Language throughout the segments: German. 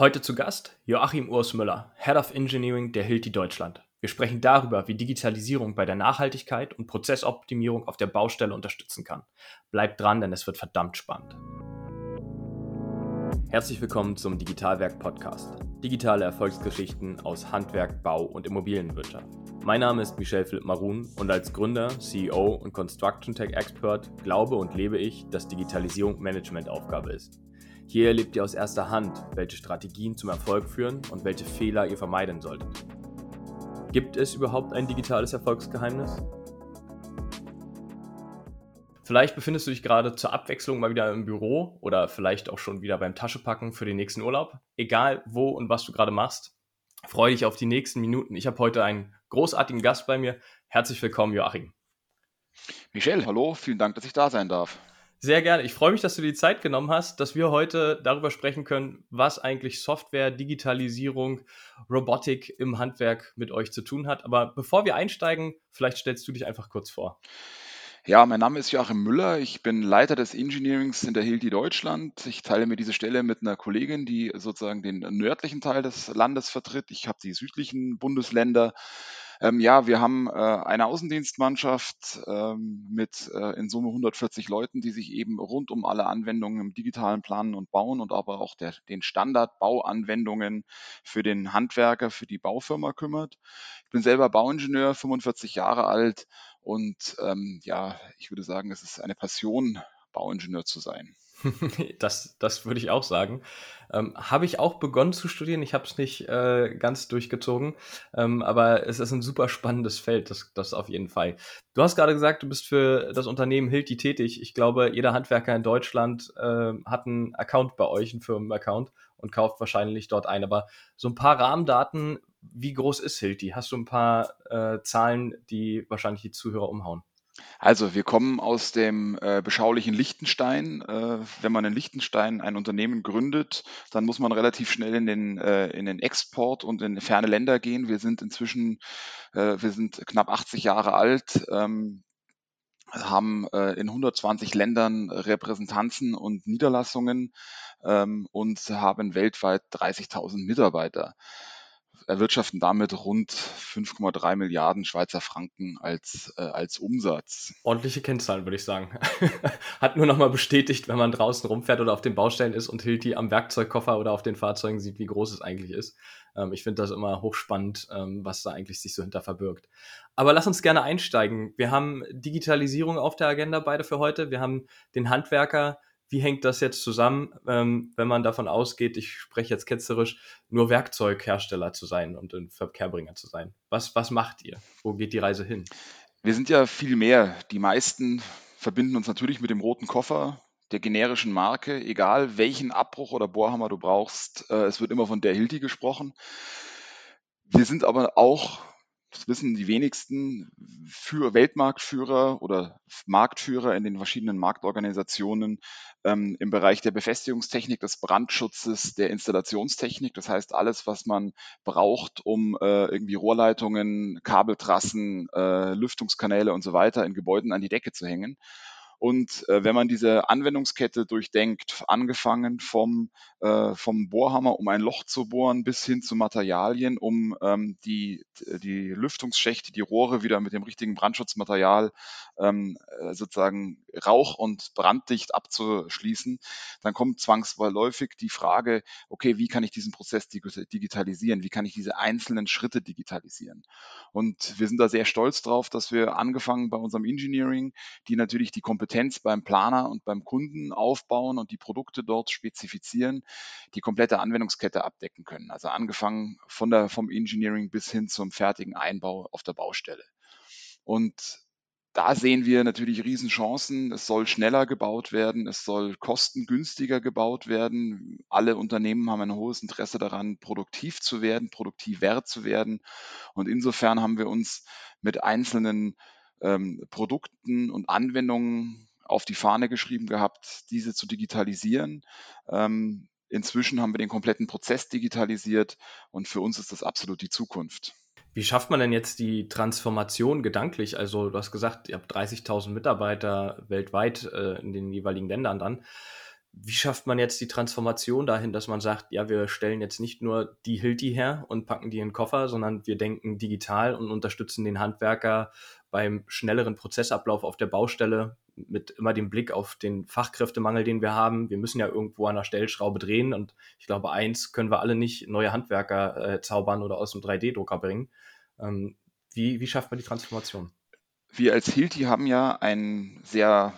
Heute zu Gast Joachim Urs Müller, Head of Engineering der Hilti Deutschland. Wir sprechen darüber, wie Digitalisierung bei der Nachhaltigkeit und Prozessoptimierung auf der Baustelle unterstützen kann. Bleibt dran, denn es wird verdammt spannend. Herzlich willkommen zum Digitalwerk Podcast. Digitale Erfolgsgeschichten aus Handwerk, Bau und Immobilienwirtschaft. Mein Name ist Michel Philipp Marun und als Gründer, CEO und Construction Tech Expert glaube und lebe ich, dass Digitalisierung Managementaufgabe ist. Hier erlebt ihr aus erster Hand, welche Strategien zum Erfolg führen und welche Fehler ihr vermeiden solltet. Gibt es überhaupt ein digitales Erfolgsgeheimnis? Vielleicht befindest du dich gerade zur Abwechslung mal wieder im Büro oder vielleicht auch schon wieder beim Taschepacken für den nächsten Urlaub. Egal wo und was du gerade machst, freue dich auf die nächsten Minuten. Ich habe heute einen großartigen Gast bei mir. Herzlich willkommen, Joachim. Michel, hallo, vielen Dank, dass ich da sein darf. Sehr gerne. Ich freue mich, dass du die Zeit genommen hast, dass wir heute darüber sprechen können, was eigentlich Software, Digitalisierung, Robotik im Handwerk mit euch zu tun hat. Aber bevor wir einsteigen, vielleicht stellst du dich einfach kurz vor. Ja, mein Name ist Joachim Müller. Ich bin Leiter des Engineerings in der Hilti Deutschland. Ich teile mir diese Stelle mit einer Kollegin, die sozusagen den nördlichen Teil des Landes vertritt. Ich habe die südlichen Bundesländer. Ähm, ja, wir haben äh, eine Außendienstmannschaft ähm, mit äh, in Summe 140 Leuten, die sich eben rund um alle Anwendungen im digitalen Planen und Bauen und aber auch der, den Standardbauanwendungen für den Handwerker, für die Baufirma kümmert. Ich bin selber Bauingenieur, 45 Jahre alt und ähm, ja, ich würde sagen, es ist eine Passion, Bauingenieur zu sein. das, das würde ich auch sagen. Ähm, habe ich auch begonnen zu studieren. Ich habe es nicht äh, ganz durchgezogen, ähm, aber es ist ein super spannendes Feld, das, das auf jeden Fall. Du hast gerade gesagt, du bist für das Unternehmen Hilti tätig. Ich glaube, jeder Handwerker in Deutschland äh, hat einen Account bei euch, einen Firmenaccount und kauft wahrscheinlich dort ein. Aber so ein paar Rahmendaten, wie groß ist Hilti? Hast du ein paar äh, Zahlen, die wahrscheinlich die Zuhörer umhauen? Also, wir kommen aus dem äh, beschaulichen Liechtenstein. Äh, wenn man in Liechtenstein ein Unternehmen gründet, dann muss man relativ schnell in den, äh, in den Export und in ferne Länder gehen. Wir sind inzwischen, äh, wir sind knapp 80 Jahre alt, ähm, haben äh, in 120 Ländern Repräsentanzen und Niederlassungen ähm, und haben weltweit 30.000 Mitarbeiter erwirtschaften damit rund 5,3 Milliarden Schweizer Franken als, äh, als Umsatz. Ordentliche Kennzahlen, würde ich sagen. Hat nur nochmal bestätigt, wenn man draußen rumfährt oder auf den Baustellen ist und Hilti am Werkzeugkoffer oder auf den Fahrzeugen sieht, wie groß es eigentlich ist. Ähm, ich finde das immer hochspannend, ähm, was da eigentlich sich so hinter verbirgt. Aber lass uns gerne einsteigen. Wir haben Digitalisierung auf der Agenda beide für heute. Wir haben den Handwerker, wie hängt das jetzt zusammen, ähm, wenn man davon ausgeht, ich spreche jetzt ketzerisch, nur Werkzeughersteller zu sein und ein Verkehrbringer zu sein? Was, was macht ihr? Wo geht die Reise hin? Wir sind ja viel mehr. Die meisten verbinden uns natürlich mit dem roten Koffer der generischen Marke, egal welchen Abbruch oder Bohrhammer du brauchst. Äh, es wird immer von der Hilti gesprochen. Wir sind aber auch das wissen die wenigsten, für Weltmarktführer oder Marktführer in den verschiedenen Marktorganisationen ähm, im Bereich der Befestigungstechnik, des Brandschutzes, der Installationstechnik. Das heißt, alles, was man braucht, um äh, irgendwie Rohrleitungen, Kabeltrassen, äh, Lüftungskanäle und so weiter in Gebäuden an die Decke zu hängen. Und äh, wenn man diese Anwendungskette durchdenkt, angefangen vom, äh, vom Bohrhammer, um ein Loch zu bohren, bis hin zu Materialien, um ähm, die, die Lüftungsschächte, die Rohre wieder mit dem richtigen Brandschutzmaterial ähm, äh, sozusagen rauch- und branddicht abzuschließen, dann kommt zwangsläufig die Frage, okay, wie kann ich diesen Prozess digitalisieren? Wie kann ich diese einzelnen Schritte digitalisieren? Und wir sind da sehr stolz drauf, dass wir angefangen bei unserem Engineering, die natürlich die Kompetenz beim Planer und beim Kunden aufbauen und die Produkte dort spezifizieren, die komplette Anwendungskette abdecken können. Also angefangen von der, vom Engineering bis hin zum fertigen Einbau auf der Baustelle. Und da sehen wir natürlich Riesenchancen. Es soll schneller gebaut werden, es soll kostengünstiger gebaut werden. Alle Unternehmen haben ein hohes Interesse daran, produktiv zu werden, produktiver zu werden. Und insofern haben wir uns mit einzelnen ähm, Produkten und Anwendungen auf die Fahne geschrieben gehabt, diese zu digitalisieren. Ähm, inzwischen haben wir den kompletten Prozess digitalisiert und für uns ist das absolut die Zukunft. Wie schafft man denn jetzt die Transformation gedanklich? Also du hast gesagt, ihr habt 30.000 Mitarbeiter weltweit äh, in den jeweiligen Ländern dann. wie schafft man jetzt die Transformation dahin, dass man sagt, ja, wir stellen jetzt nicht nur die Hilti her und packen die in den Koffer, sondern wir denken digital und unterstützen den Handwerker beim schnelleren Prozessablauf auf der Baustelle mit immer dem Blick auf den Fachkräftemangel, den wir haben. Wir müssen ja irgendwo an der Stellschraube drehen und ich glaube, eins können wir alle nicht neue Handwerker äh, zaubern oder aus dem 3D-Drucker bringen. Ähm, wie, wie schafft man die Transformation? Wir als Hilti haben ja ein sehr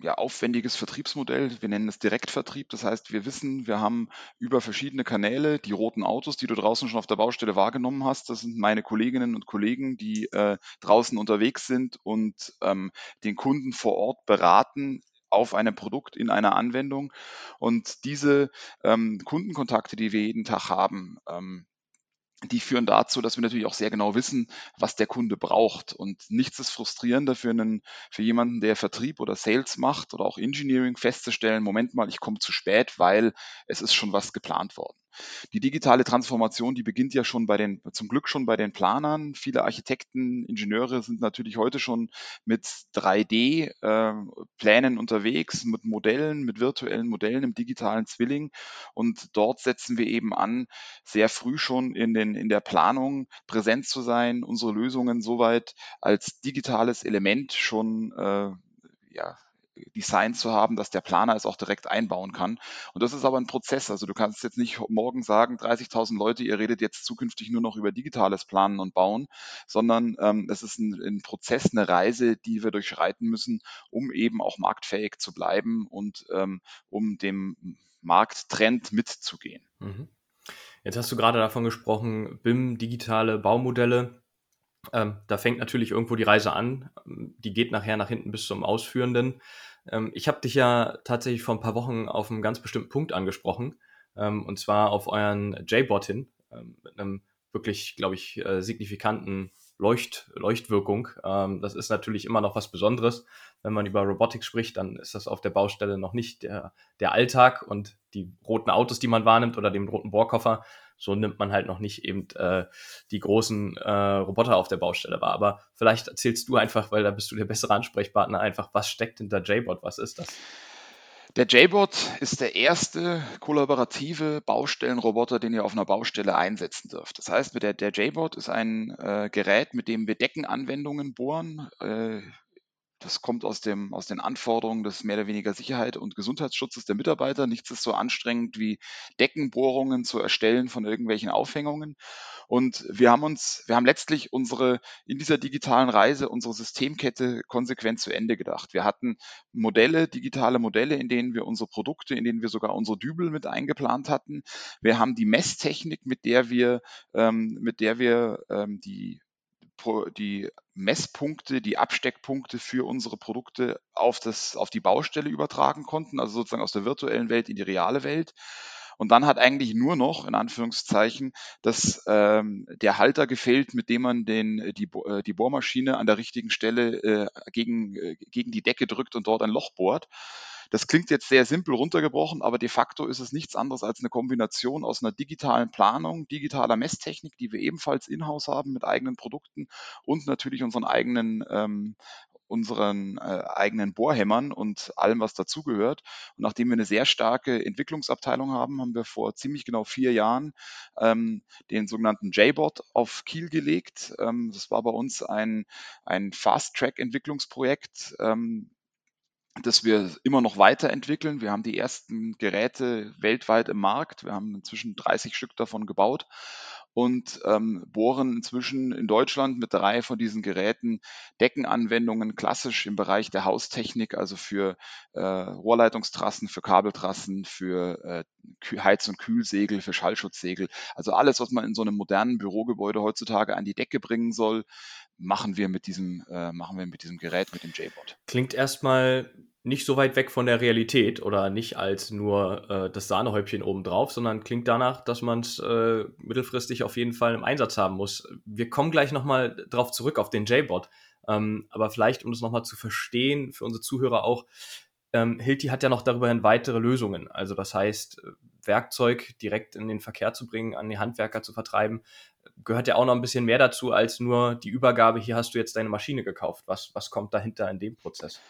ja, aufwendiges Vertriebsmodell. Wir nennen es Direktvertrieb. Das heißt, wir wissen, wir haben über verschiedene Kanäle die roten Autos, die du draußen schon auf der Baustelle wahrgenommen hast. Das sind meine Kolleginnen und Kollegen, die äh, draußen unterwegs sind und ähm, den Kunden vor Ort beraten auf einem Produkt in einer Anwendung. Und diese ähm, Kundenkontakte, die wir jeden Tag haben, ähm, die führen dazu, dass wir natürlich auch sehr genau wissen, was der Kunde braucht. Und nichts ist frustrierender für, einen, für jemanden, der Vertrieb oder Sales macht oder auch Engineering festzustellen, Moment mal, ich komme zu spät, weil es ist schon was geplant worden. Die digitale Transformation, die beginnt ja schon bei den, zum Glück schon bei den Planern. Viele Architekten, Ingenieure sind natürlich heute schon mit 3D-Plänen äh, unterwegs, mit Modellen, mit virtuellen Modellen im digitalen Zwilling. Und dort setzen wir eben an, sehr früh schon in, den, in der Planung präsent zu sein, unsere Lösungen soweit als digitales Element schon äh, ja, Design zu haben, dass der Planer es auch direkt einbauen kann. Und das ist aber ein Prozess. Also du kannst jetzt nicht morgen sagen, 30.000 Leute, ihr redet jetzt zukünftig nur noch über digitales Planen und Bauen, sondern ähm, es ist ein, ein, Prozess, eine Reise, die wir durchschreiten müssen, um eben auch marktfähig zu bleiben und ähm, um dem Markttrend mitzugehen. Mhm. Jetzt hast du gerade davon gesprochen, BIM, digitale Baumodelle. Ähm, da fängt natürlich irgendwo die Reise an. Die geht nachher nach hinten bis zum Ausführenden. Ähm, ich habe dich ja tatsächlich vor ein paar Wochen auf einen ganz bestimmten Punkt angesprochen. Ähm, und zwar auf euren J-Bot hin. Ähm, mit einem wirklich, glaube ich, äh, signifikanten Leucht, Leuchtwirkung. Ähm, das ist natürlich immer noch was Besonderes. Wenn man über Robotik spricht, dann ist das auf der Baustelle noch nicht der, der Alltag und die roten Autos, die man wahrnimmt oder den roten Bohrkoffer, so nimmt man halt noch nicht eben äh, die großen äh, Roboter auf der Baustelle wahr. Aber vielleicht erzählst du einfach, weil da bist du der bessere Ansprechpartner, einfach, was steckt hinter JBot, was ist das? Der JBot ist der erste kollaborative Baustellenroboter, den ihr auf einer Baustelle einsetzen dürft. Das heißt, der, der JBot ist ein äh, Gerät, mit dem wir Deckenanwendungen bohren. Äh, das kommt aus, dem, aus den Anforderungen des mehr oder weniger Sicherheit und Gesundheitsschutzes der Mitarbeiter. Nichts ist so anstrengend wie Deckenbohrungen zu erstellen von irgendwelchen Aufhängungen. Und wir haben uns, wir haben letztlich unsere, in dieser digitalen Reise unsere Systemkette konsequent zu Ende gedacht. Wir hatten Modelle, digitale Modelle, in denen wir unsere Produkte, in denen wir sogar unsere Dübel mit eingeplant hatten. Wir haben die Messtechnik, mit der wir, ähm, mit der wir ähm, die die Messpunkte, die Absteckpunkte für unsere Produkte auf, das, auf die Baustelle übertragen konnten, also sozusagen aus der virtuellen Welt in die reale Welt. Und dann hat eigentlich nur noch, in Anführungszeichen, dass ähm, der Halter gefehlt, mit dem man den, die, äh, die Bohrmaschine an der richtigen Stelle äh, gegen, äh, gegen die Decke drückt und dort ein Loch bohrt. Das klingt jetzt sehr simpel runtergebrochen, aber de facto ist es nichts anderes als eine Kombination aus einer digitalen Planung, digitaler Messtechnik, die wir ebenfalls in-house haben mit eigenen Produkten und natürlich unseren eigenen ähm, unseren äh, eigenen Bohrhämmern und allem, was dazugehört. Und nachdem wir eine sehr starke Entwicklungsabteilung haben, haben wir vor ziemlich genau vier Jahren ähm, den sogenannten JBot auf Kiel gelegt. Ähm, das war bei uns ein, ein Fast-Track-Entwicklungsprojekt, ähm, das wir immer noch weiterentwickeln. Wir haben die ersten Geräte weltweit im Markt. Wir haben inzwischen 30 Stück davon gebaut und ähm, bohren inzwischen in Deutschland mit drei von diesen Geräten Deckenanwendungen klassisch im Bereich der Haustechnik, also für äh, Rohrleitungstrassen, für Kabeltrassen, für äh, Heiz- und Kühlsegel, für Schallschutzsegel. Also alles, was man in so einem modernen Bürogebäude heutzutage an die Decke bringen soll, machen wir mit diesem, äh, machen wir mit diesem Gerät, mit dem JBot. Klingt erstmal nicht so weit weg von der Realität oder nicht als nur äh, das Sahnehäubchen obendrauf, sondern klingt danach, dass man es äh, mittelfristig auf jeden Fall im Einsatz haben muss. Wir kommen gleich nochmal drauf zurück, auf den JBot. Ähm, aber vielleicht, um es nochmal zu verstehen, für unsere Zuhörer auch, ähm, Hilti hat ja noch darüber hin weitere Lösungen. Also das heißt, Werkzeug direkt in den Verkehr zu bringen, an die Handwerker zu vertreiben, gehört ja auch noch ein bisschen mehr dazu als nur die Übergabe, hier hast du jetzt deine Maschine gekauft. Was, was kommt dahinter in dem Prozess?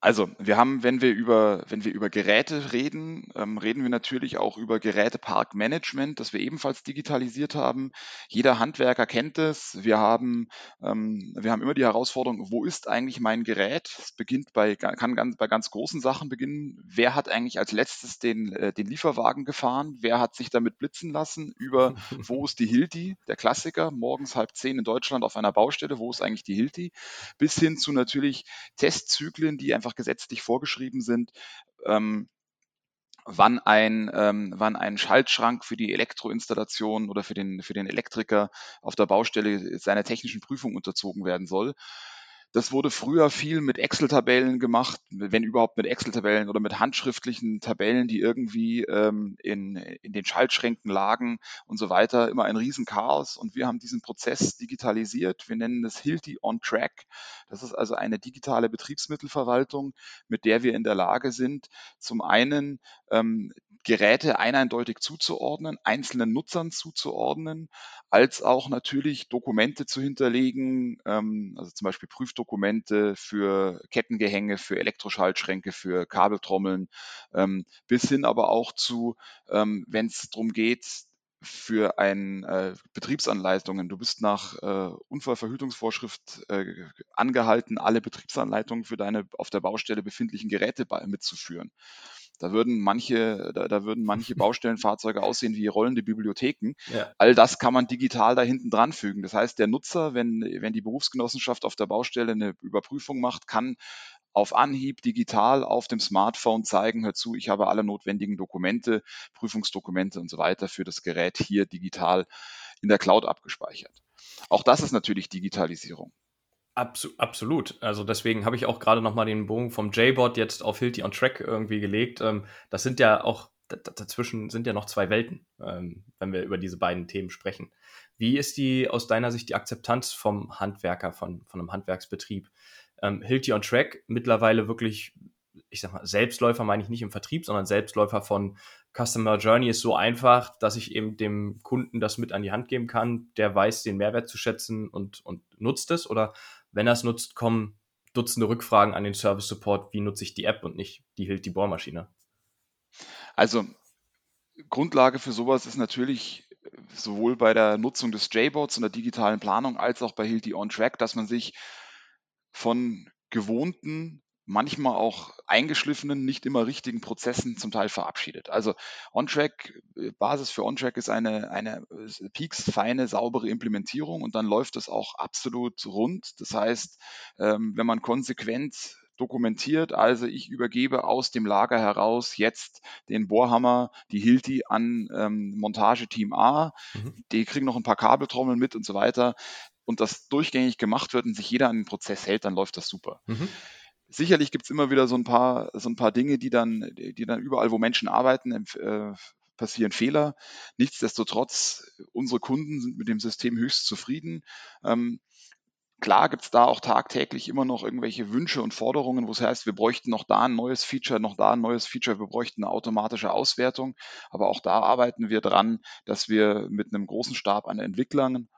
Also, wir haben, wenn wir über, wenn wir über Geräte reden, ähm, reden wir natürlich auch über Geräteparkmanagement, das wir ebenfalls digitalisiert haben. Jeder Handwerker kennt es. Wir haben, ähm, wir haben immer die Herausforderung, wo ist eigentlich mein Gerät? Es beginnt bei, kann ganz, bei ganz großen Sachen beginnen. Wer hat eigentlich als letztes den, äh, den Lieferwagen gefahren? Wer hat sich damit blitzen lassen? Über wo ist die Hilti, der Klassiker, morgens halb zehn in Deutschland auf einer Baustelle, wo ist eigentlich die Hilti? Bis hin zu natürlich Testzyklen, die einfach einfach gesetzlich vorgeschrieben sind, ähm, wann ein, ähm, wann ein Schaltschrank für die Elektroinstallation oder für den, für den Elektriker auf der Baustelle seiner technischen Prüfung unterzogen werden soll. Das wurde früher viel mit Excel-Tabellen gemacht, wenn überhaupt mit Excel-Tabellen oder mit handschriftlichen Tabellen, die irgendwie ähm, in, in den Schaltschränken lagen und so weiter. Immer ein Riesenchaos. Und wir haben diesen Prozess digitalisiert. Wir nennen es Hilti on Track. Das ist also eine digitale Betriebsmittelverwaltung, mit der wir in der Lage sind, zum einen ähm, Geräte eindeutig zuzuordnen, einzelnen Nutzern zuzuordnen, als auch natürlich Dokumente zu hinterlegen, ähm, also zum Beispiel Prüfdokumente für Kettengehänge, für Elektroschaltschränke, für Kabeltrommeln, ähm, bis hin aber auch zu, ähm, wenn es darum geht, für ein äh, Betriebsanleitungen. Du bist nach äh, Unfallverhütungsvorschrift äh, angehalten, alle Betriebsanleitungen für deine auf der Baustelle befindlichen Geräte mitzuführen. Da würden manche, da, da würden manche Baustellenfahrzeuge aussehen wie rollende Bibliotheken. Ja. All das kann man digital da hinten dran fügen. Das heißt, der Nutzer, wenn, wenn die Berufsgenossenschaft auf der Baustelle eine Überprüfung macht, kann auf Anhieb digital auf dem Smartphone zeigen, hör zu, ich habe alle notwendigen Dokumente, Prüfungsdokumente und so weiter für das Gerät hier digital in der Cloud abgespeichert. Auch das ist natürlich Digitalisierung. Absu absolut. Also deswegen habe ich auch gerade nochmal den Bogen vom J-Bot jetzt auf Hilti on Track irgendwie gelegt. Ähm, das sind ja auch, dazwischen sind ja noch zwei Welten, ähm, wenn wir über diese beiden Themen sprechen. Wie ist die aus deiner Sicht die Akzeptanz vom Handwerker, von, von einem Handwerksbetrieb? Ähm, Hilti on Track mittlerweile wirklich, ich sag mal, Selbstläufer meine ich nicht im Vertrieb, sondern Selbstläufer von Customer Journey ist so einfach, dass ich eben dem Kunden das mit an die Hand geben kann, der weiß den Mehrwert zu schätzen und, und nutzt es oder wenn er es nutzt, kommen Dutzende Rückfragen an den Service Support, wie nutze ich die App und nicht die Hilt die Bohrmaschine. Also Grundlage für sowas ist natürlich sowohl bei der Nutzung des JBots und der digitalen Planung als auch bei Hilti On Track, dass man sich von gewohnten manchmal auch eingeschliffenen, nicht immer richtigen Prozessen zum Teil verabschiedet. Also OnTrack, äh, Basis für OnTrack ist eine, eine äh, Peaks feine, saubere Implementierung und dann läuft es auch absolut rund. Das heißt, ähm, wenn man konsequent dokumentiert. Also ich übergebe aus dem Lager heraus jetzt den Bohrhammer, die Hilti an ähm, Montageteam A. Mhm. Die kriegen noch ein paar Kabeltrommeln mit und so weiter. Und das durchgängig gemacht wird und sich jeder an den Prozess hält, dann läuft das super. Mhm. Sicherlich gibt es immer wieder so ein paar, so ein paar Dinge, die dann, die dann überall, wo Menschen arbeiten, äh, passieren Fehler. Nichtsdestotrotz, unsere Kunden sind mit dem System höchst zufrieden. Ähm, Klar gibt es da auch tagtäglich immer noch irgendwelche Wünsche und Forderungen, wo es heißt, wir bräuchten noch da ein neues Feature, noch da ein neues Feature, wir bräuchten eine automatische Auswertung. Aber auch da arbeiten wir dran, dass wir mit einem großen Stab an Entwicklern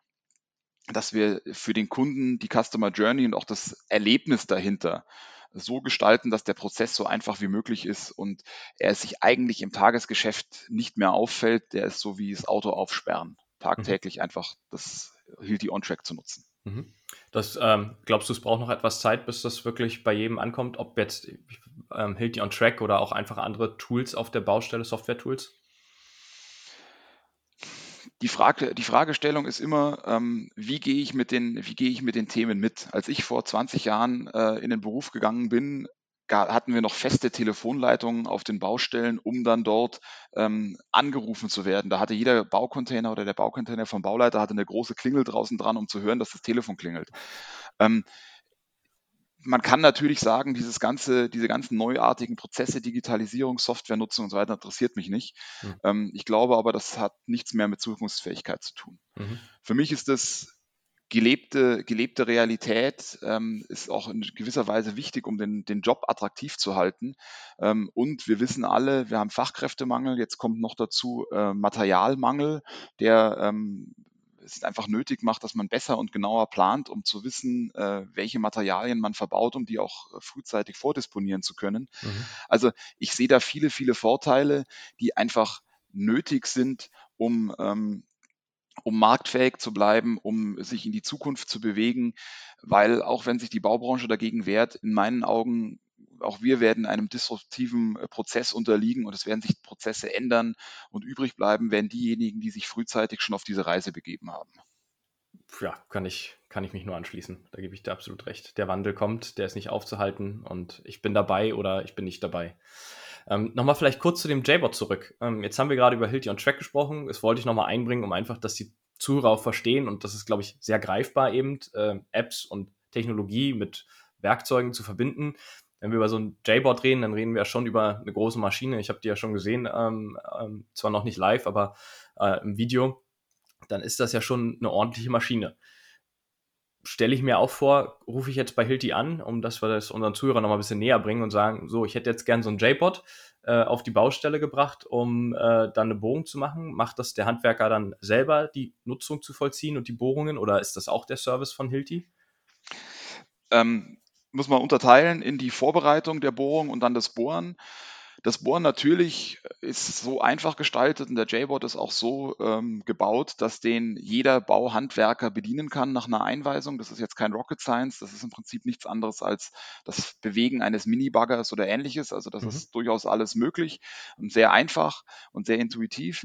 dass wir für den Kunden die Customer Journey und auch das Erlebnis dahinter so gestalten, dass der Prozess so einfach wie möglich ist und er sich eigentlich im Tagesgeschäft nicht mehr auffällt. Der ist so wie das Auto aufsperren. Tagtäglich mhm. einfach das Hilti On-Track zu nutzen. Mhm. Das, ähm, glaubst du, es braucht noch etwas Zeit, bis das wirklich bei jedem ankommt, ob jetzt ähm, Hilti On Track oder auch einfach andere Tools auf der Baustelle, Software-Tools? Die, Frage, die Fragestellung ist immer, ähm, wie gehe ich, mit den, wie gehe ich mit den Themen mit? Als ich vor 20 Jahren äh, in den Beruf gegangen bin, hatten wir noch feste Telefonleitungen auf den Baustellen, um dann dort ähm, angerufen zu werden. Da hatte jeder Baucontainer oder der Baucontainer vom Bauleiter hatte eine große Klingel draußen dran, um zu hören, dass das Telefon klingelt. Ähm, man kann natürlich sagen, dieses ganze, diese ganzen neuartigen Prozesse, Digitalisierung, Softwarenutzung und so weiter interessiert mich nicht. Mhm. Ähm, ich glaube aber, das hat nichts mehr mit Zukunftsfähigkeit zu tun. Mhm. Für mich ist das gelebte, gelebte Realität, ähm, ist auch in gewisser Weise wichtig, um den, den Job attraktiv zu halten. Ähm, und wir wissen alle, wir haben Fachkräftemangel, jetzt kommt noch dazu äh, Materialmangel, der ähm, es einfach nötig macht, dass man besser und genauer plant, um zu wissen, äh, welche Materialien man verbaut, um die auch äh, frühzeitig vordisponieren zu können. Mhm. Also ich sehe da viele, viele Vorteile, die einfach nötig sind, um ähm, um marktfähig zu bleiben, um sich in die Zukunft zu bewegen, weil auch wenn sich die Baubranche dagegen wehrt, in meinen Augen auch wir werden einem disruptiven äh, Prozess unterliegen und es werden sich Prozesse ändern und übrig bleiben werden diejenigen, die sich frühzeitig schon auf diese Reise begeben haben. Ja, kann ich, kann ich mich nur anschließen. Da gebe ich dir absolut recht. Der Wandel kommt, der ist nicht aufzuhalten und ich bin dabei oder ich bin nicht dabei. Ähm, nochmal vielleicht kurz zu dem JBot zurück. Ähm, jetzt haben wir gerade über Hilti on Track gesprochen. Das wollte ich nochmal einbringen, um einfach, dass die Zuhörer auch verstehen und das ist, glaube ich, sehr greifbar eben, äh, Apps und Technologie mit Werkzeugen zu verbinden wenn wir über so ein JBot reden, dann reden wir ja schon über eine große Maschine. Ich habe die ja schon gesehen, ähm, ähm, zwar noch nicht live, aber äh, im Video. Dann ist das ja schon eine ordentliche Maschine. Stelle ich mir auch vor, rufe ich jetzt bei Hilti an, um dass wir das unseren Zuhörern noch mal ein bisschen näher bringen und sagen, so, ich hätte jetzt gern so ein JBot äh, auf die Baustelle gebracht, um äh, dann eine Bohrung zu machen. Macht das der Handwerker dann selber, die Nutzung zu vollziehen und die Bohrungen, oder ist das auch der Service von Hilti? Ähm, muss man unterteilen in die Vorbereitung der Bohrung und dann das Bohren. Das Bohren natürlich ist so einfach gestaltet und der JBot ist auch so ähm, gebaut, dass den jeder Bauhandwerker bedienen kann nach einer Einweisung. Das ist jetzt kein Rocket Science, das ist im Prinzip nichts anderes als das Bewegen eines Mini-Buggers oder ähnliches. Also das mhm. ist durchaus alles möglich und sehr einfach und sehr intuitiv.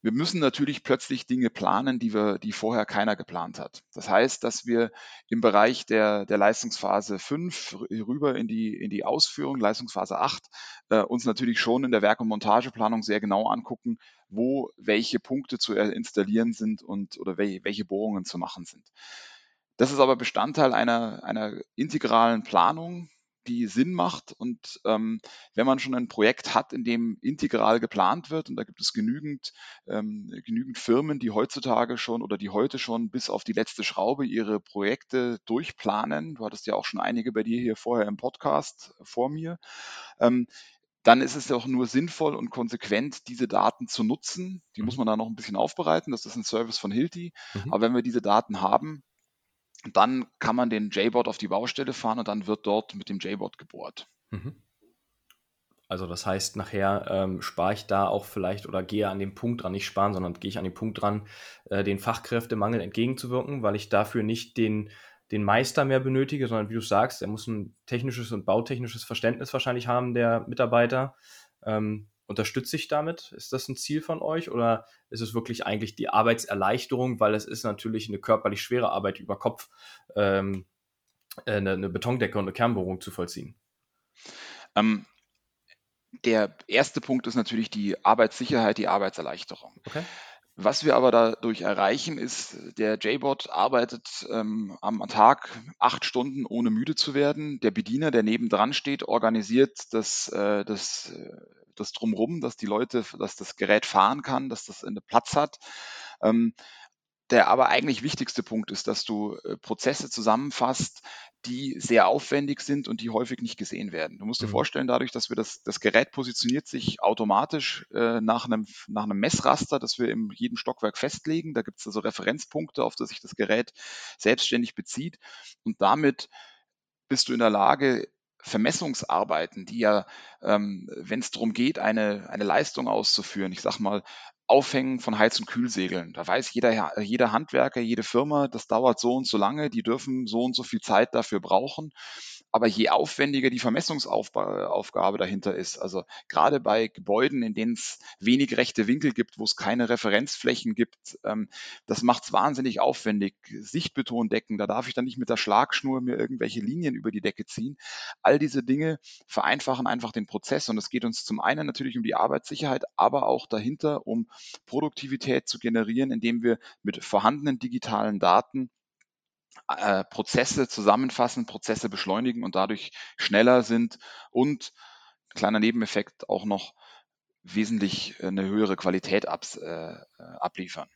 Wir müssen natürlich plötzlich Dinge planen, die wir, die vorher keiner geplant hat. Das heißt, dass wir im Bereich der, der Leistungsphase 5 rüber in die, in die Ausführung, Leistungsphase 8, äh, uns natürlich schon in der Werk- und Montageplanung sehr genau angucken, wo welche Punkte zu installieren sind und oder welche, welche Bohrungen zu machen sind. Das ist aber Bestandteil einer, einer integralen Planung, die Sinn macht. Und ähm, wenn man schon ein Projekt hat, in dem integral geplant wird, und da gibt es genügend, ähm, genügend Firmen, die heutzutage schon oder die heute schon bis auf die letzte Schraube ihre Projekte durchplanen. Du hattest ja auch schon einige bei dir hier vorher im Podcast vor mir. Ähm, dann ist es ja auch nur sinnvoll und konsequent, diese Daten zu nutzen. Die mhm. muss man da noch ein bisschen aufbereiten. Das ist ein Service von Hilti. Mhm. Aber wenn wir diese Daten haben, dann kann man den JBot auf die Baustelle fahren und dann wird dort mit dem JBot gebohrt. Mhm. Also das heißt, nachher ähm, spare ich da auch vielleicht oder gehe an den Punkt dran, nicht sparen, sondern gehe ich an den Punkt dran, äh, den Fachkräftemangel entgegenzuwirken, weil ich dafür nicht den, den Meister mehr benötige, sondern wie du sagst, er muss ein technisches und bautechnisches Verständnis wahrscheinlich haben, der Mitarbeiter. Ähm, Unterstütze ich damit? Ist das ein Ziel von euch oder ist es wirklich eigentlich die Arbeitserleichterung, weil es ist natürlich eine körperlich schwere Arbeit über Kopf, ähm, äh, eine, eine, Betondecke und eine Kernbohrung zu vollziehen? Ähm, der erste Punkt ist natürlich die Arbeitssicherheit, die Arbeitserleichterung. Okay. Was wir aber dadurch erreichen, ist, der JBot arbeitet ähm, am Tag acht Stunden, ohne müde zu werden. Der Bediener, der nebendran steht, organisiert das, äh, das äh, das drumherum, dass die Leute, dass das Gerät fahren kann, dass das einen Platz hat. Ähm, der aber eigentlich wichtigste Punkt ist, dass du äh, Prozesse zusammenfasst, die sehr aufwendig sind und die häufig nicht gesehen werden. Du musst dir mhm. vorstellen, dadurch, dass wir das, das Gerät positioniert sich automatisch äh, nach, einem, nach einem Messraster, das wir in jedem Stockwerk festlegen. Da gibt es also Referenzpunkte, auf das sich das Gerät selbstständig bezieht. Und damit bist du in der Lage, Vermessungsarbeiten, die ja, ähm, wenn es darum geht, eine, eine Leistung auszuführen, ich sag mal, Aufhängen von Heiz- und Kühlsegeln. Da weiß jeder, jeder Handwerker, jede Firma, das dauert so und so lange, die dürfen so und so viel Zeit dafür brauchen. Aber je aufwendiger die Vermessungsaufgabe dahinter ist, also gerade bei Gebäuden, in denen es wenig rechte Winkel gibt, wo es keine Referenzflächen gibt, ähm, das macht es wahnsinnig aufwendig. Sichtbetondecken, da darf ich dann nicht mit der Schlagschnur mir irgendwelche Linien über die Decke ziehen. All diese Dinge vereinfachen einfach den Prozess und es geht uns zum einen natürlich um die Arbeitssicherheit, aber auch dahinter um Produktivität zu generieren, indem wir mit vorhandenen digitalen Daten äh, Prozesse zusammenfassen, Prozesse beschleunigen und dadurch schneller sind und kleiner Nebeneffekt auch noch wesentlich äh, eine höhere Qualität abs, äh, abliefern.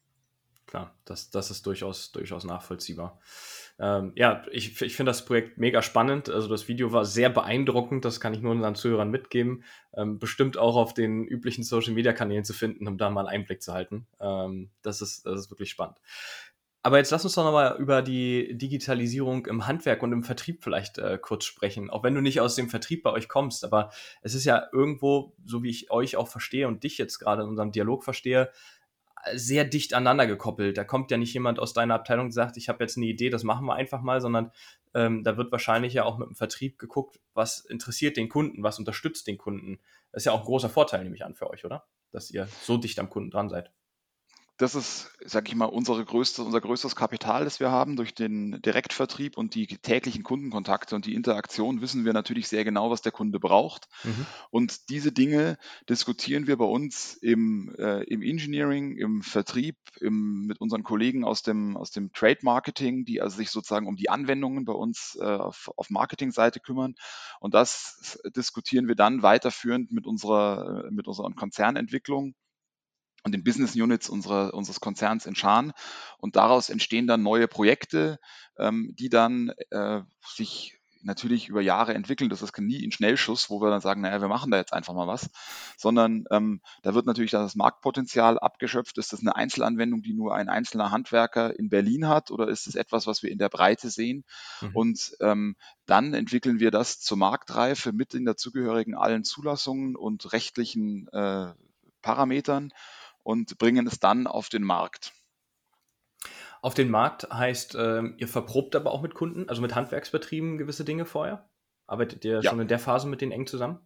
klar, das, das ist durchaus, durchaus nachvollziehbar. Ähm, ja, ich, ich finde das Projekt mega spannend. Also das Video war sehr beeindruckend, das kann ich nur unseren Zuhörern mitgeben. Ähm, bestimmt auch auf den üblichen Social-Media-Kanälen zu finden, um da mal einen Einblick zu halten. Ähm, das, ist, das ist wirklich spannend. Aber jetzt lass uns doch nochmal über die Digitalisierung im Handwerk und im Vertrieb vielleicht äh, kurz sprechen. Auch wenn du nicht aus dem Vertrieb bei euch kommst, aber es ist ja irgendwo, so wie ich euch auch verstehe und dich jetzt gerade in unserem Dialog verstehe, sehr dicht aneinander gekoppelt. Da kommt ja nicht jemand aus deiner Abteilung und sagt, ich habe jetzt eine Idee, das machen wir einfach mal, sondern ähm, da wird wahrscheinlich ja auch mit dem Vertrieb geguckt, was interessiert den Kunden, was unterstützt den Kunden. Das ist ja auch ein großer Vorteil, nehme ich an, für euch, oder? Dass ihr so dicht am Kunden dran seid das ist, sage ich mal, unsere größte, unser größtes Kapital, das wir haben. Durch den Direktvertrieb und die täglichen Kundenkontakte und die Interaktion wissen wir natürlich sehr genau, was der Kunde braucht. Mhm. Und diese Dinge diskutieren wir bei uns im, äh, im Engineering, im Vertrieb, im, mit unseren Kollegen aus dem, aus dem Trade Marketing, die also sich sozusagen um die Anwendungen bei uns äh, auf, auf Marketingseite kümmern. Und das diskutieren wir dann weiterführend mit unserer, mit unserer Konzernentwicklung und den Business Units unserer, unseres Konzerns in Schaan. Und daraus entstehen dann neue Projekte, ähm, die dann äh, sich natürlich über Jahre entwickeln. Das ist nie ein Schnellschuss, wo wir dann sagen, naja, wir machen da jetzt einfach mal was, sondern ähm, da wird natürlich das Marktpotenzial abgeschöpft. Ist das eine Einzelanwendung, die nur ein einzelner Handwerker in Berlin hat oder ist es etwas, was wir in der Breite sehen? Mhm. Und ähm, dann entwickeln wir das zur Marktreife mit den dazugehörigen allen Zulassungen und rechtlichen äh, Parametern und bringen es dann auf den Markt. Auf den Markt heißt, äh, ihr verprobt aber auch mit Kunden, also mit Handwerksbetrieben gewisse Dinge vorher? Arbeitet ihr ja. schon in der Phase mit denen eng zusammen?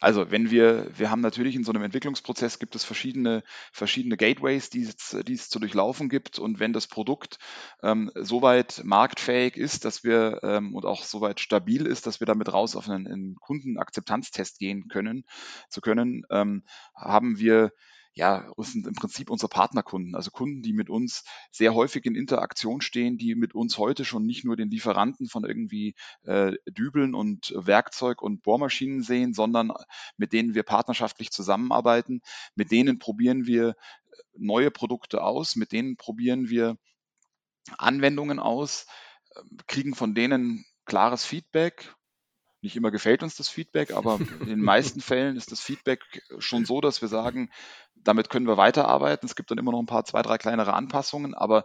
Also wenn wir, wir haben natürlich in so einem Entwicklungsprozess gibt es verschiedene, verschiedene Gateways, die es, die es zu durchlaufen gibt. Und wenn das Produkt ähm, soweit marktfähig ist, dass wir ähm, und auch soweit stabil ist, dass wir damit raus auf einen, einen Kundenakzeptanztest gehen können, zu können, ähm, haben wir ja, sind im Prinzip unsere Partnerkunden, also Kunden, die mit uns sehr häufig in Interaktion stehen, die mit uns heute schon nicht nur den Lieferanten von irgendwie äh, Dübeln und Werkzeug und Bohrmaschinen sehen, sondern mit denen wir partnerschaftlich zusammenarbeiten. Mit denen probieren wir äh, neue Produkte aus, mit denen probieren wir Anwendungen aus, ähm, kriegen von denen klares Feedback, nicht immer gefällt uns das Feedback, aber in den meisten Fällen ist das Feedback schon so, dass wir sagen, damit können wir weiterarbeiten. Es gibt dann immer noch ein paar, zwei, drei kleinere Anpassungen, aber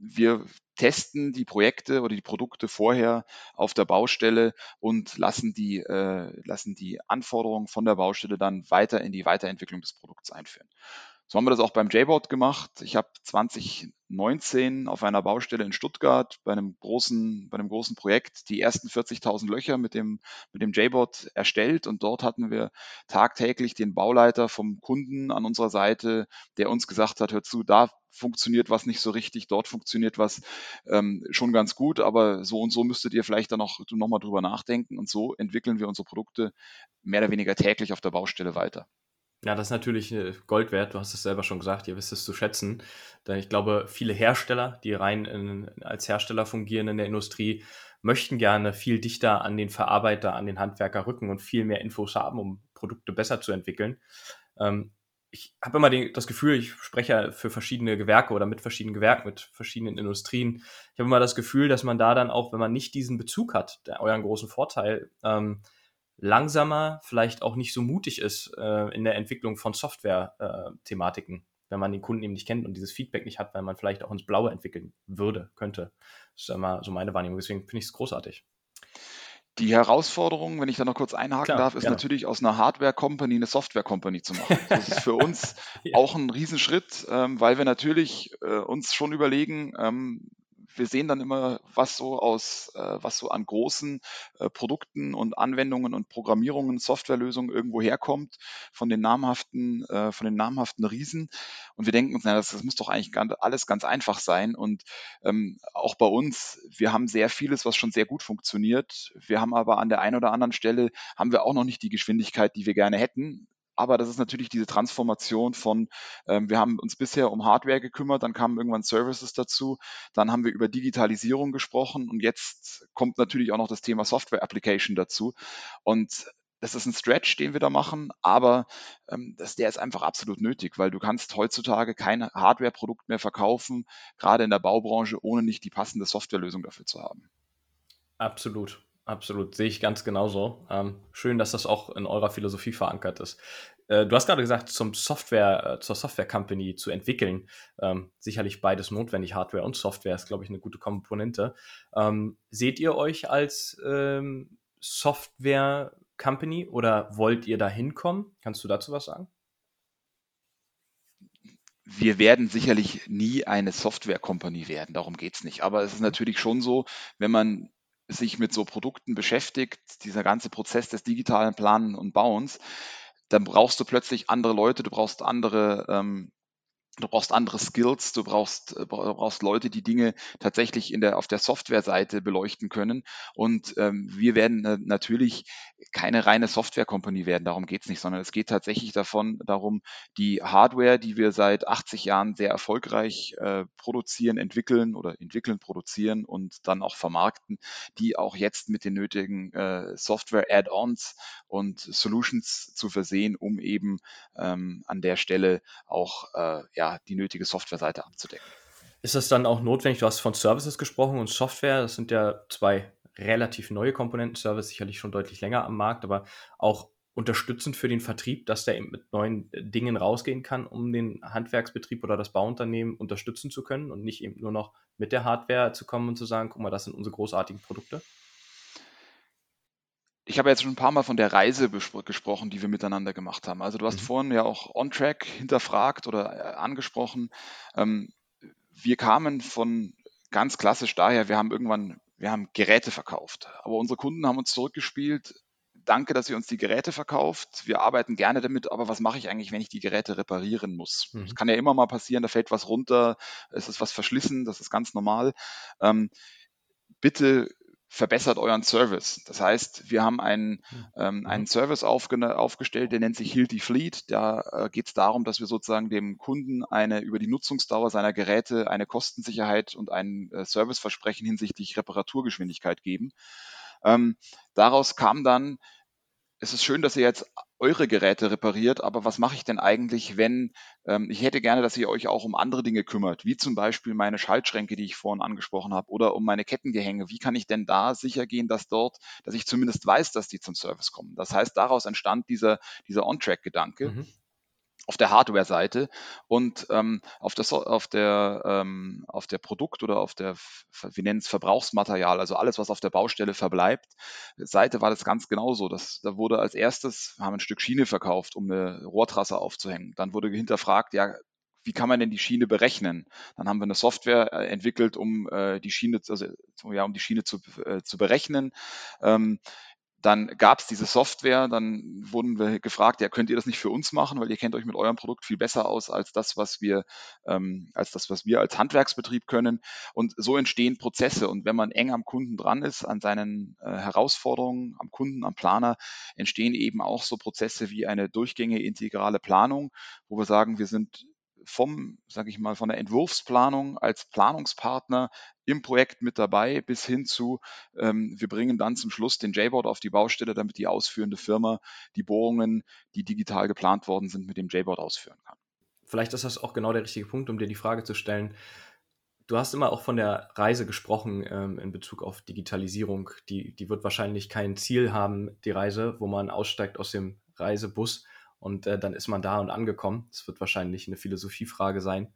wir testen die Projekte oder die Produkte vorher auf der Baustelle und lassen die, äh, lassen die Anforderungen von der Baustelle dann weiter in die Weiterentwicklung des Produkts einführen. So haben wir das auch beim JBoard gemacht. Ich habe 2019 auf einer Baustelle in Stuttgart bei einem großen, bei einem großen Projekt die ersten 40.000 Löcher mit dem, mit dem JBoard erstellt und dort hatten wir tagtäglich den Bauleiter vom Kunden an unserer Seite, der uns gesagt hat, hör zu, da funktioniert was nicht so richtig, dort funktioniert was ähm, schon ganz gut, aber so und so müsstet ihr vielleicht dann noch, noch mal drüber nachdenken und so entwickeln wir unsere Produkte mehr oder weniger täglich auf der Baustelle weiter. Ja, das ist natürlich äh, Gold wert. Du hast es selber schon gesagt, ihr wisst es zu schätzen. Denn ich glaube, viele Hersteller, die rein in, als Hersteller fungieren in der Industrie, möchten gerne viel dichter an den Verarbeiter, an den Handwerker rücken und viel mehr Infos haben, um Produkte besser zu entwickeln. Ähm, ich habe immer den, das Gefühl, ich spreche ja für verschiedene Gewerke oder mit verschiedenen Gewerken, mit verschiedenen Industrien. Ich habe immer das Gefühl, dass man da dann auch, wenn man nicht diesen Bezug hat, der, euren großen Vorteil, ähm, langsamer, vielleicht auch nicht so mutig ist äh, in der Entwicklung von Software-Thematiken, wenn man den Kunden eben nicht kennt und dieses Feedback nicht hat, weil man vielleicht auch ins Blaue entwickeln würde, könnte. Das ist immer so meine Wahrnehmung. Deswegen finde ich es großartig. Die Herausforderung, wenn ich da noch kurz einhaken Klar, darf, ist gerne. natürlich aus einer Hardware-Company eine Software-Company zu machen. Das ist für uns ja. auch ein Riesenschritt, ähm, weil wir natürlich äh, uns schon überlegen, ähm, wir sehen dann immer, was so aus, äh, was so an großen äh, Produkten und Anwendungen und Programmierungen, Softwarelösungen irgendwo herkommt von den namhaften, äh, von den namhaften Riesen. Und wir denken uns, na, das, das muss doch eigentlich ganz, alles ganz einfach sein. Und ähm, auch bei uns, wir haben sehr vieles, was schon sehr gut funktioniert. Wir haben aber an der einen oder anderen Stelle haben wir auch noch nicht die Geschwindigkeit, die wir gerne hätten aber das ist natürlich diese Transformation von, ähm, wir haben uns bisher um Hardware gekümmert, dann kamen irgendwann Services dazu, dann haben wir über Digitalisierung gesprochen und jetzt kommt natürlich auch noch das Thema Software Application dazu. Und das ist ein Stretch, den wir da machen, aber ähm, das, der ist einfach absolut nötig, weil du kannst heutzutage kein Hardware-Produkt mehr verkaufen, gerade in der Baubranche, ohne nicht die passende Softwarelösung dafür zu haben. Absolut, absolut. Sehe ich ganz genauso. Ähm, schön, dass das auch in eurer Philosophie verankert ist. Äh, du hast gerade gesagt, zum Software, äh, zur Software-Company zu entwickeln. Ähm, sicherlich beides notwendig. Hardware und Software ist, glaube ich, eine gute Komponente. Ähm, seht ihr euch als ähm, Software Company oder wollt ihr da hinkommen? Kannst du dazu was sagen? Wir werden sicherlich nie eine Software-Company werden, darum geht es nicht. Aber es ist natürlich schon so, wenn man sich mit so Produkten beschäftigt, dieser ganze Prozess des digitalen Planen und Bauens, dann brauchst du plötzlich andere Leute, du brauchst andere ähm, Du brauchst andere Skills, du brauchst, äh, brauchst Leute, die Dinge tatsächlich in der, auf der Softwareseite beleuchten können. Und ähm, wir werden äh, natürlich keine reine Software-Company werden, darum geht es nicht, sondern es geht tatsächlich davon, darum, die Hardware, die wir seit 80 Jahren sehr erfolgreich äh, produzieren, entwickeln oder entwickeln, produzieren und dann auch vermarkten, die auch jetzt mit den nötigen äh, Software-Add-ons und Solutions zu versehen, um eben ähm, an der Stelle auch äh, ja, die nötige Softwareseite abzudecken. Ist das dann auch notwendig? Du hast von Services gesprochen und Software, das sind ja zwei relativ neue Komponenten. Service sicherlich schon deutlich länger am Markt, aber auch unterstützend für den Vertrieb, dass der eben mit neuen Dingen rausgehen kann, um den Handwerksbetrieb oder das Bauunternehmen unterstützen zu können und nicht eben nur noch mit der Hardware zu kommen und zu sagen, guck mal, das sind unsere großartigen Produkte? Ich habe jetzt schon ein paar Mal von der Reise gesprochen, die wir miteinander gemacht haben. Also du hast mhm. vorhin ja auch On-Track hinterfragt oder äh, angesprochen. Ähm, wir kamen von ganz klassisch daher, wir haben irgendwann, wir haben Geräte verkauft. Aber unsere Kunden haben uns zurückgespielt, danke, dass ihr uns die Geräte verkauft. Wir arbeiten gerne damit, aber was mache ich eigentlich, wenn ich die Geräte reparieren muss? Mhm. Das kann ja immer mal passieren, da fällt was runter, es ist was verschlissen, das ist ganz normal. Ähm, bitte verbessert euren Service. Das heißt, wir haben einen, hm. ähm, mhm. einen Service aufgestellt, der nennt sich Hilti Fleet. Da äh, geht es darum, dass wir sozusagen dem Kunden eine über die Nutzungsdauer seiner Geräte eine Kostensicherheit und ein äh, Serviceversprechen hinsichtlich Reparaturgeschwindigkeit geben. Ähm, daraus kam dann es ist schön, dass ihr jetzt eure Geräte repariert, aber was mache ich denn eigentlich, wenn ähm, ich hätte gerne, dass ihr euch auch um andere Dinge kümmert, wie zum Beispiel meine Schaltschränke, die ich vorhin angesprochen habe, oder um meine Kettengehänge. Wie kann ich denn da sicher gehen, dass dort, dass ich zumindest weiß, dass die zum Service kommen? Das heißt, daraus entstand dieser, dieser On-Track-Gedanke. Mhm auf der Hardware-Seite und ähm, auf, der, auf, der, ähm, auf der Produkt- oder auf der, wir nennen es Verbrauchsmaterial, also alles, was auf der Baustelle verbleibt, Seite war das ganz genauso. Das, da wurde als erstes, haben ein Stück Schiene verkauft, um eine Rohrtrasse aufzuhängen. Dann wurde hinterfragt, ja, wie kann man denn die Schiene berechnen? Dann haben wir eine Software äh, entwickelt, um äh, die Schiene, also ja, um die Schiene zu, äh, zu berechnen. Ähm, dann gab es diese Software, dann wurden wir gefragt, ja, könnt ihr das nicht für uns machen, weil ihr kennt euch mit eurem Produkt viel besser aus als das, was wir, ähm, als das, was wir als Handwerksbetrieb können. Und so entstehen Prozesse. Und wenn man eng am Kunden dran ist, an seinen äh, Herausforderungen, am Kunden, am Planer, entstehen eben auch so Prozesse wie eine durchgängige integrale Planung, wo wir sagen, wir sind vom, sage ich mal, von der Entwurfsplanung als Planungspartner im Projekt mit dabei bis hin zu, ähm, wir bringen dann zum Schluss den J-Board auf die Baustelle, damit die ausführende Firma die Bohrungen, die digital geplant worden sind, mit dem J-Board ausführen kann. Vielleicht ist das auch genau der richtige Punkt, um dir die Frage zu stellen. Du hast immer auch von der Reise gesprochen ähm, in Bezug auf Digitalisierung. Die, die wird wahrscheinlich kein Ziel haben, die Reise, wo man aussteigt aus dem Reisebus und äh, dann ist man da und angekommen. Das wird wahrscheinlich eine Philosophiefrage sein.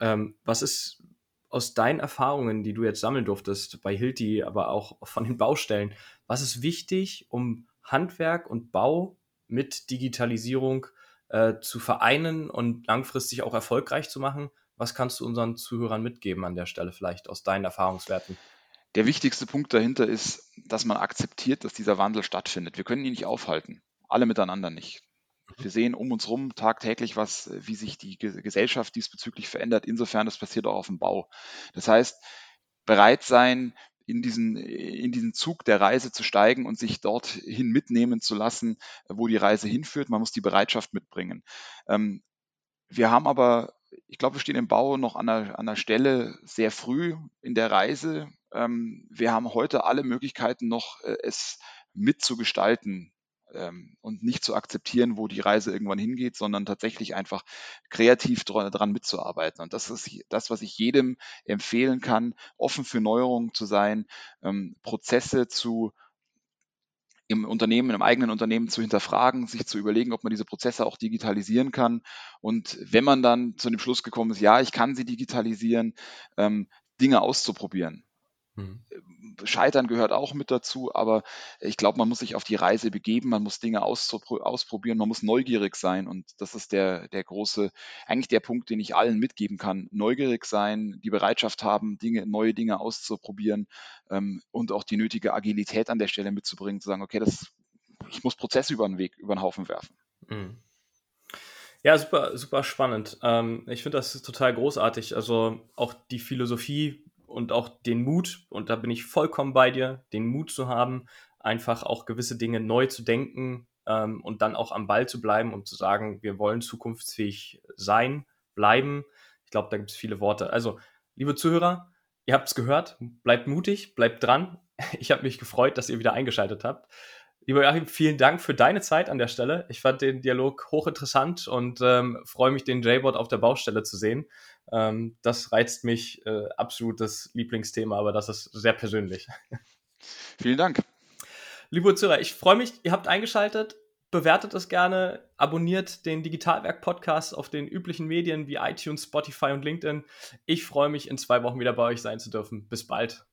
Ähm, was ist aus deinen Erfahrungen, die du jetzt sammeln durftest bei Hilti, aber auch von den Baustellen, was ist wichtig, um Handwerk und Bau mit Digitalisierung äh, zu vereinen und langfristig auch erfolgreich zu machen? Was kannst du unseren Zuhörern mitgeben an der Stelle vielleicht aus deinen Erfahrungswerten? Der wichtigste Punkt dahinter ist, dass man akzeptiert, dass dieser Wandel stattfindet. Wir können ihn nicht aufhalten. Alle miteinander nicht. Wir sehen um uns herum tagtäglich, was, wie sich die Gesellschaft diesbezüglich verändert. Insofern, das passiert auch auf dem Bau. Das heißt, bereit sein, in diesen, in diesen Zug der Reise zu steigen und sich dorthin mitnehmen zu lassen, wo die Reise hinführt. Man muss die Bereitschaft mitbringen. Ähm, wir haben aber, ich glaube, wir stehen im Bau noch an einer, an einer Stelle sehr früh in der Reise. Ähm, wir haben heute alle Möglichkeiten noch, äh, es mitzugestalten, ähm, und nicht zu akzeptieren, wo die Reise irgendwann hingeht, sondern tatsächlich einfach kreativ dran mitzuarbeiten. Und das ist das, was ich jedem empfehlen kann, offen für Neuerungen zu sein, ähm, Prozesse zu im Unternehmen, im eigenen Unternehmen zu hinterfragen, sich zu überlegen, ob man diese Prozesse auch digitalisieren kann. Und wenn man dann zu dem Schluss gekommen ist, ja, ich kann sie digitalisieren, ähm, Dinge auszuprobieren. Mhm. Scheitern gehört auch mit dazu, aber ich glaube, man muss sich auf die Reise begeben, man muss Dinge ausprobieren, man muss neugierig sein und das ist der, der große, eigentlich der Punkt, den ich allen mitgeben kann. Neugierig sein, die Bereitschaft haben, Dinge, neue Dinge auszuprobieren ähm, und auch die nötige Agilität an der Stelle mitzubringen, zu sagen, okay, das, ich muss Prozesse über den Weg, über den Haufen werfen. Mhm. Ja, super, super spannend. Ähm, ich finde das total großartig. Also auch die Philosophie und auch den Mut, und da bin ich vollkommen bei dir, den Mut zu haben, einfach auch gewisse Dinge neu zu denken ähm, und dann auch am Ball zu bleiben und zu sagen, wir wollen zukunftsfähig sein, bleiben. Ich glaube, da gibt es viele Worte. Also, liebe Zuhörer, ihr habt es gehört, bleibt mutig, bleibt dran. Ich habe mich gefreut, dass ihr wieder eingeschaltet habt. Lieber Joachim, vielen Dank für deine Zeit an der Stelle. Ich fand den Dialog hochinteressant und ähm, freue mich, den J-Bot auf der Baustelle zu sehen. Ähm, das reizt mich äh, absolut das Lieblingsthema, aber das ist sehr persönlich. Vielen Dank. Liebe Zuhörer, ich freue mich, ihr habt eingeschaltet. Bewertet es gerne, abonniert den Digitalwerk-Podcast auf den üblichen Medien wie iTunes, Spotify und LinkedIn. Ich freue mich, in zwei Wochen wieder bei euch sein zu dürfen. Bis bald.